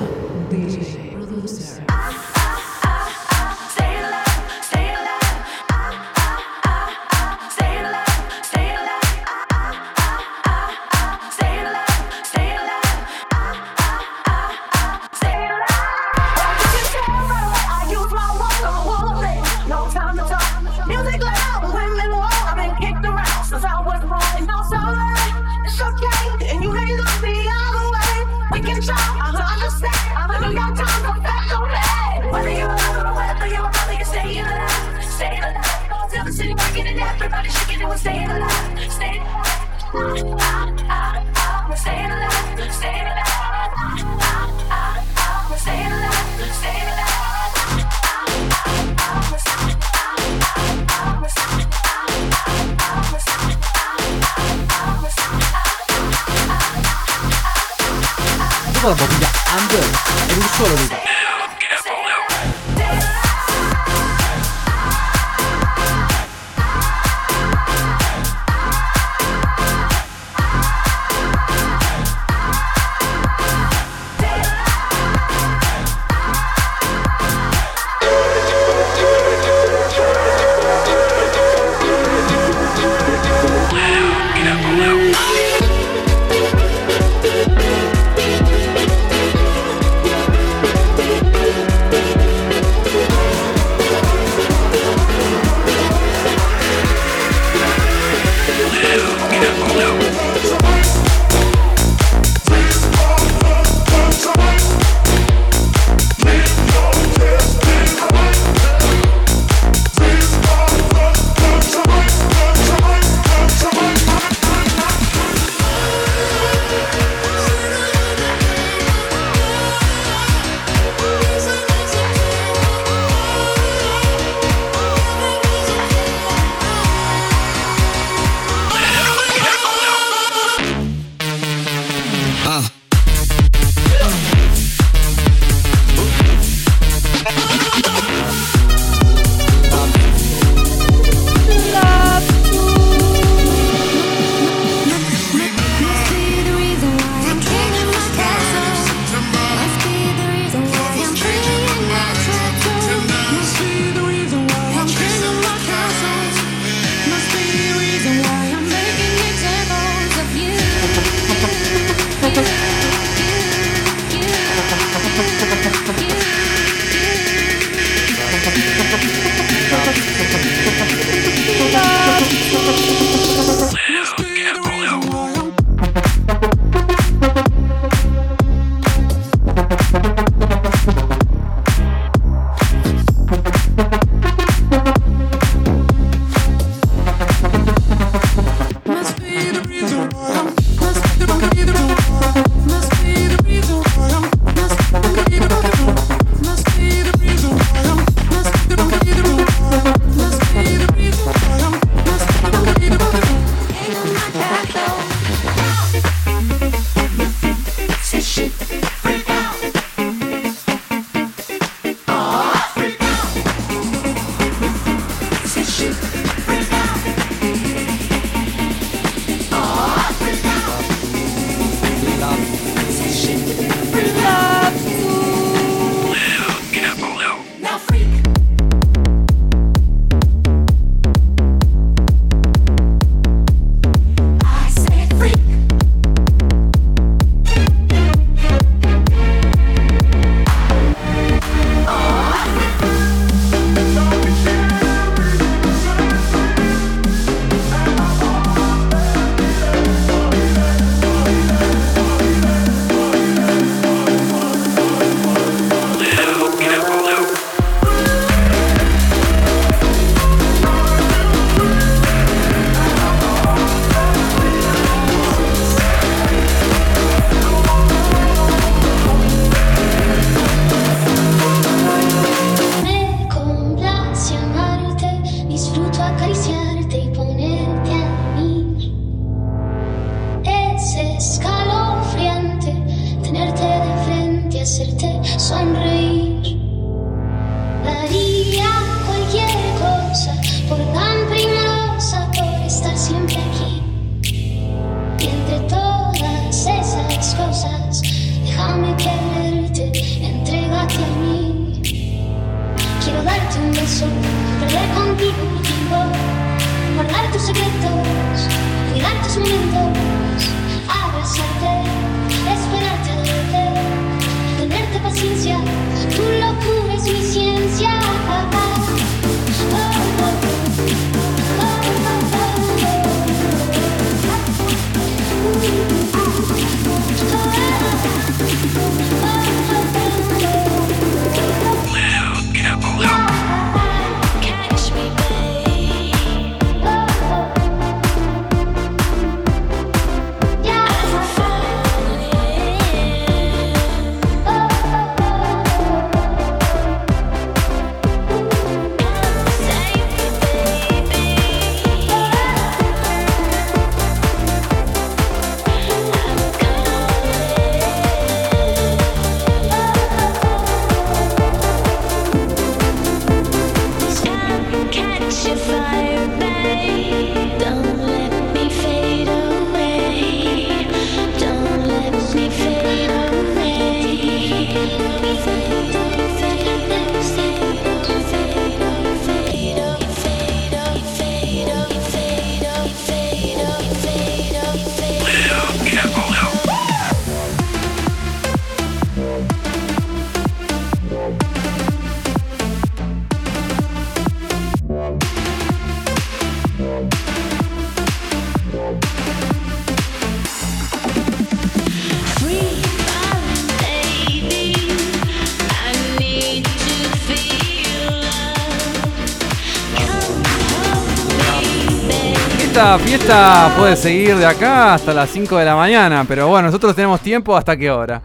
Esta fiesta puede seguir de acá hasta las 5 de la mañana, pero bueno, nosotros tenemos tiempo hasta qué hora.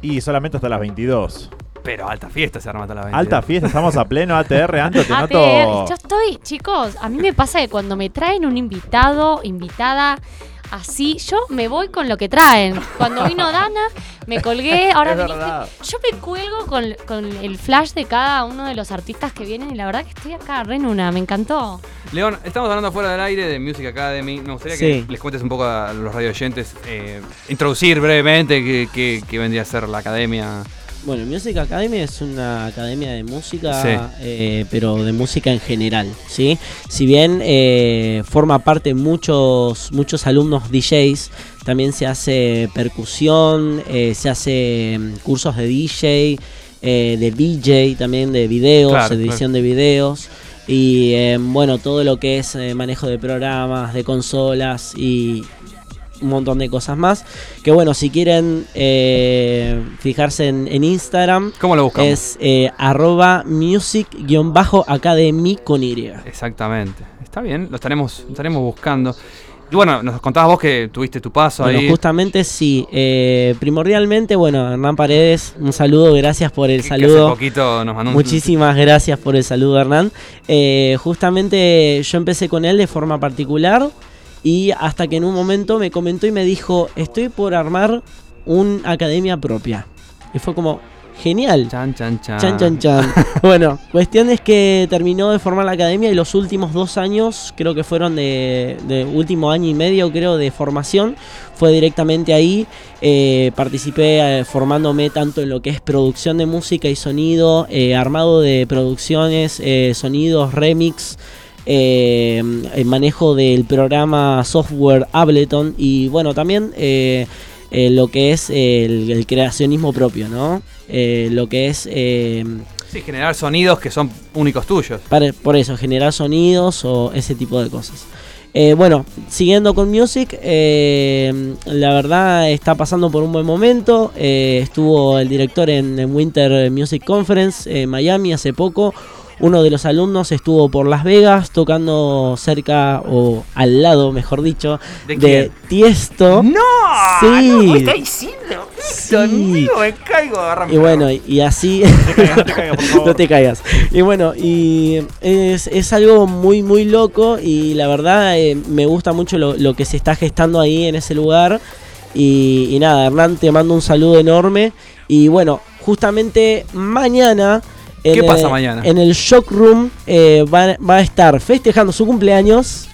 Y solamente hasta las 22. Pero alta fiesta se arma hasta las 22. Alta fiesta, estamos a pleno ATR, Anto, te ATR, noto. yo estoy, chicos, a mí me pasa que cuando me traen un invitado, invitada, así, yo me voy con lo que traen. Cuando vino Dana, me colgué, ahora verdad. Yo me cuelgo con, con el flash de cada uno de los artistas que vienen y la verdad que estoy acá re en una, me encantó. León, estamos hablando fuera del aire de Music Academy. Me gustaría Sí. que les cuentes un poco a los radio oyentes, eh, introducir brevemente qué, qué- qué vendría a ser la academia. Bueno, Music Academy es una academia de música, Sí. eh, pero de música en general, ¿sí? Si bien eh, forma parte muchos, muchos alumnos DJs, también se hace percusión, eh, se hace mm, cursos de DJ, de DJ también, de videos, Claro, edición de videos. Y bueno, todo lo que es manejo de programas, de consolas y un montón de cosas más. Que bueno, si quieren eh, fijarse en, en Instagram, ¿Cómo lo buscamos? es eh, arroba music-academy con Y. Exactamente. Está bien, lo estaremos, lo estaremos buscando. Y bueno, nos contabas vos que tuviste tu paso Bueno, ahí. justamente sí. eh, primordialmente, bueno, Hernán Paredes, un saludo, gracias por el que hace saludo. poquito nos mandó un- Muchísimas gracias por el saludo, Hernán. Eh, justamente yo empecé con él de forma particular y hasta que en un momento me comentó y me dijo, estoy por armar una academia propia. Y fue como, genial. Chan, chan, chan. Chan, chan, chan. bueno, cuestión es que terminó de formar la academia y los últimos dos años, creo que fueron de, de último año y medio, creo, de formación, fue directamente ahí. Eh, participé eh, formándome tanto en lo que es producción de música y sonido, eh, armado de producciones, sonidos, remix. Eh, el manejo del programa software Ableton y bueno también eh, eh, lo que es el, el creacionismo propio, ¿no? Lo que es eh, Sí, generar sonidos que son únicos tuyos. para- por eso, generar sonidos o ese tipo de cosas. Eh, bueno, siguiendo con Music, eh, la verdad está pasando por un buen momento. Eh, estuvo el director en, en Winter Music Conference en Miami hace poco. Uno de los alumnos estuvo por Las Vegas tocando cerca o al lado, mejor dicho, ¿De? Tiesto. ¡No! Sí. no, ¿qué está diciendo? Sí. Me caigo, agárrame. Y bueno, y, así. no te caigas. Y bueno, y es, es algo muy, muy loco. Y la verdad, eh, me gusta mucho lo, lo que se está gestando ahí en ese lugar. Y, y nada, Hernán, te mando un saludo enorme. Y bueno, justamente mañana. En ¿Qué pasa el- mañana? En el Shock Room eh, va, va a estar festejando su cumpleaños.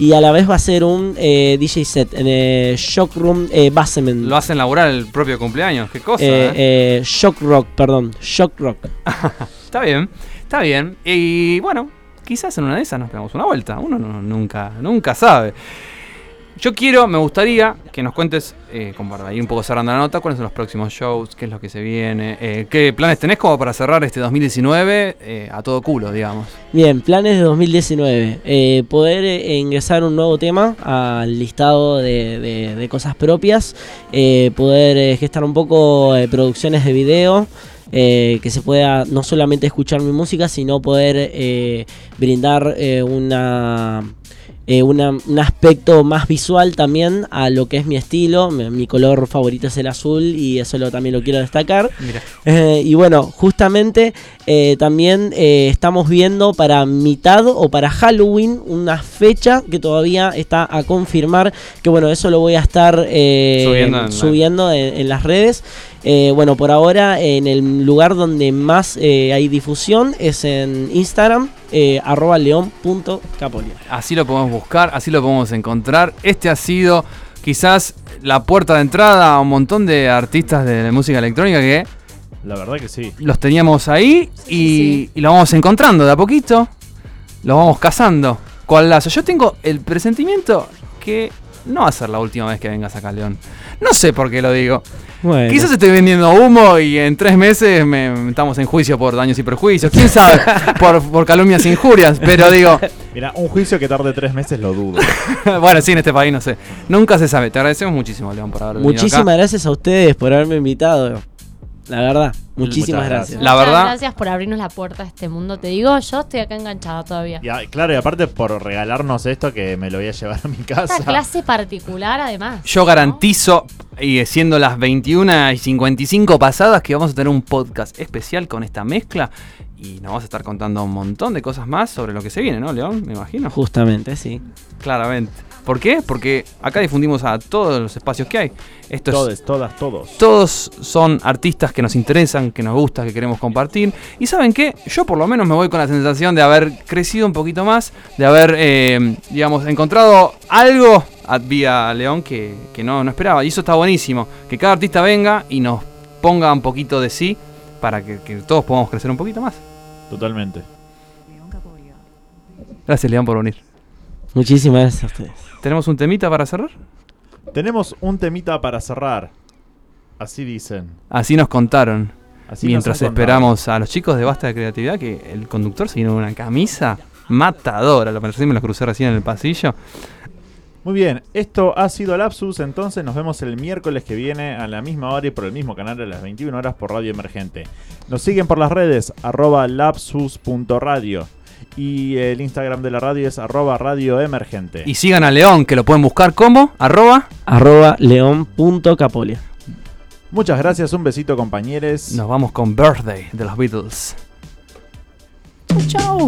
Y a la vez va a ser un eh, DJ set en el Shock Room eh, Basement. Lo hacen laburar el propio cumpleaños. ¿Qué cosa? Eh, eh? eh, Shock Rock, perdón. Shock Rock. Está bien, está bien. Y bueno, quizás en una de esas nos pegamos una vuelta. Uno no- nunca, nunca sabe. Yo quiero, me gustaría que nos cuentes, eh, como para ir un poco cerrando la nota, cuáles son los próximos shows, qué es lo que se viene, eh, qué planes tenés como para cerrar este 2019 eh, a todo culo, digamos. Bien, planes de 2019. Eh, poder ingresar un nuevo tema al listado de, cosas propias. poder gestar un poco producciones de video. que se pueda no solamente escuchar mi música, sino poder brindar una, eh, una- un aspecto más visual también a lo que es mi estilo. Mi, mi color favorito es el azul y eso lo, también lo quiero destacar. Eh, y bueno, justamente eh, también estamos viendo para mitad o para Halloween una fecha que todavía está a confirmar. Que bueno, eso lo voy a estar Subiendo en la- subiendo en, en las redes. Eh, bueno, por ahora en el lugar donde más eh, hay difusión es en Instagram, eh, arroba león.capolio. Así lo podemos buscar, así lo podemos encontrar. Este ha sido quizás la puerta de entrada a un montón de artistas de la música electrónica que La verdad que sí. los teníamos ahí y, y lo vamos encontrando de a poquito. Lo vamos cazando. ¿Cuál lazo? Yo tengo el presentimiento que no va a ser la última vez que vengas acá, León. No sé por qué lo digo. Bueno. Quizás estoy vendiendo humo y en tres meses me, estamos en juicio por daños y perjuicios. ¿Quién sabe? por, por calumnias e injurias. Pero digo, Mira, un juicio que tarde tres meses lo dudo. bueno, sí, en este país no sé. Nunca se sabe. Te agradecemos muchísimo, León, por haber venido Muchísimas acá. gracias a ustedes por haberme invitado. La verdad, muchísimas Muchas gracias. La Muchas verdad- Gracias por abrirnos la puerta a este mundo. Te digo, yo estoy acá enganchada todavía. Y a- claro, y aparte por regalarnos esto que me lo voy a llevar a mi casa. Esta clase particular, además. Yo garantizo, y siendo las 21 y 55 pasadas, que vamos a tener un podcast especial con esta mezcla. Y nos vas a estar contando un montón de cosas más sobre lo que se viene, ¿no, León? Me imagino. Justamente, sí. Claramente. ¿Por qué? Porque acá difundimos a todos los espacios que hay. Esto es Todos, todas, todos. Todos son artistas que nos interesan, que nos gusta, que queremos compartir. Y saben qué, yo por lo menos me voy con la sensación de haber crecido un poquito más, de haber, eh, digamos, encontrado algo a- vía León que, que no, no esperaba. Y eso está buenísimo, que cada artista venga y nos ponga un poquito de sí para que, que todos podamos crecer un poquito más. Totalmente. Gracias León por venir. Muchísimas gracias a ustedes. ¿Tenemos un temita para cerrar? Tenemos un temita para cerrar. Así dicen. Así nos contaron. Así Mientras nos han contado. esperamos a los chicos de Basta de Creatividad, que el conductor se vino una camisa matadora. Lo parecí, me lo crucé recién en el pasillo. Muy bien, esto ha sido Lapsus, entonces nos vemos el miércoles que viene a la misma hora y por el mismo canal a las 21 horas por Radio Emergente. Nos siguen por las redes, arroba lapsus.radio y el Instagram de la radio es arroba radio emergente. Y sigan a León, que lo pueden buscar como arroba. Arroba león.capolia. Muchas gracias, un besito compañeros. Nos vamos con Birthday de los Beatles. Chau.